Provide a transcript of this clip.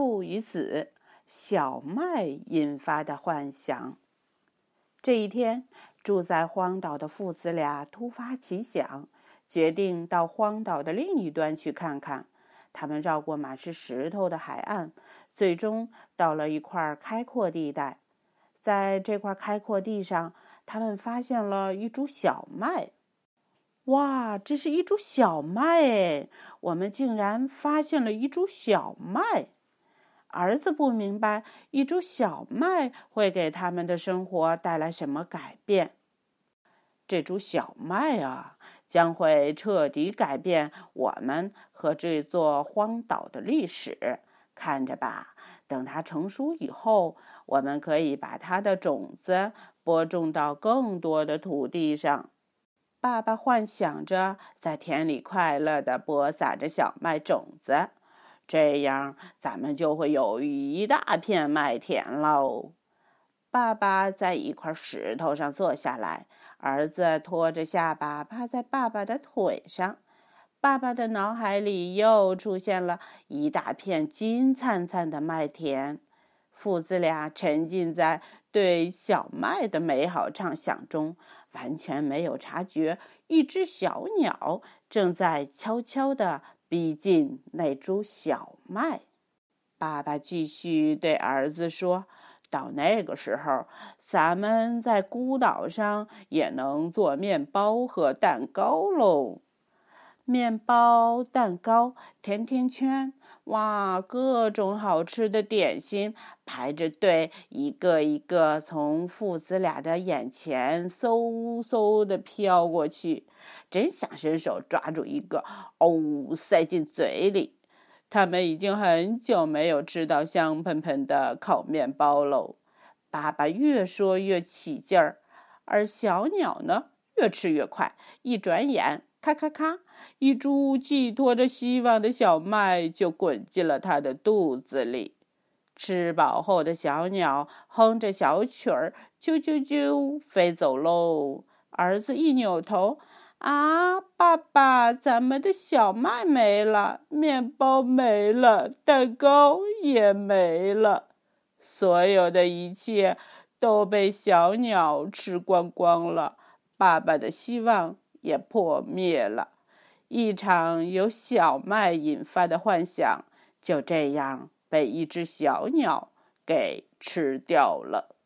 父与子，小麦引发的幻想。这一天，住在荒岛的父子俩突发奇想，决定到荒岛的另一端去看看。他们绕过满是石头的海岸，最终到了一块开阔地带。在这块开阔地上，他们发现了一株小麦。哇，这是一株小麦哎！我们竟然发现了一株小麦。儿子不明白一株小麦会给他们的生活带来什么改变。这株小麦啊，将会彻底改变我们和这座荒岛的历史。看着吧，等它成熟以后，我们可以把它的种子播种到更多的土地上。爸爸幻想着在田里快乐地播撒着小麦种子，这样咱们就会有一大片麦田喽。爸爸在一块石头上坐下来，儿子托着下巴趴在爸爸的腿上。爸爸的脑海里又出现了一大片金灿灿的麦田，父子俩沉浸在对小麦的美好畅想中，完全没有察觉一只小鸟正在悄悄地逼近那株小麦。爸爸继续对儿子说：“到那个时候，咱们在孤岛上也能做面包和蛋糕喽。”面包、蛋糕、甜甜圈，哇，各种好吃的点心排着队，一个一个从父子俩的眼前嗖嗖的飘过去，真想伸手抓住一个，哦，塞进嘴里。他们已经很久没有吃到香喷喷的烤面包喽。爸爸越说越起劲儿，而小鸟呢，越吃越快，一转眼，咔咔咔。一株寄托着希望的小麦就滚进了他的肚子里。吃饱后的小鸟哼着小曲儿，啾啾啾飞走喽。儿子一扭头，啊，爸爸，咱们的小麦没了，面包没了，蛋糕也没了，所有的一切都被小鸟吃光光了。爸爸的希望也破灭了。一场由小麦引发的幻想，就这样被一只小鸟给吃掉了。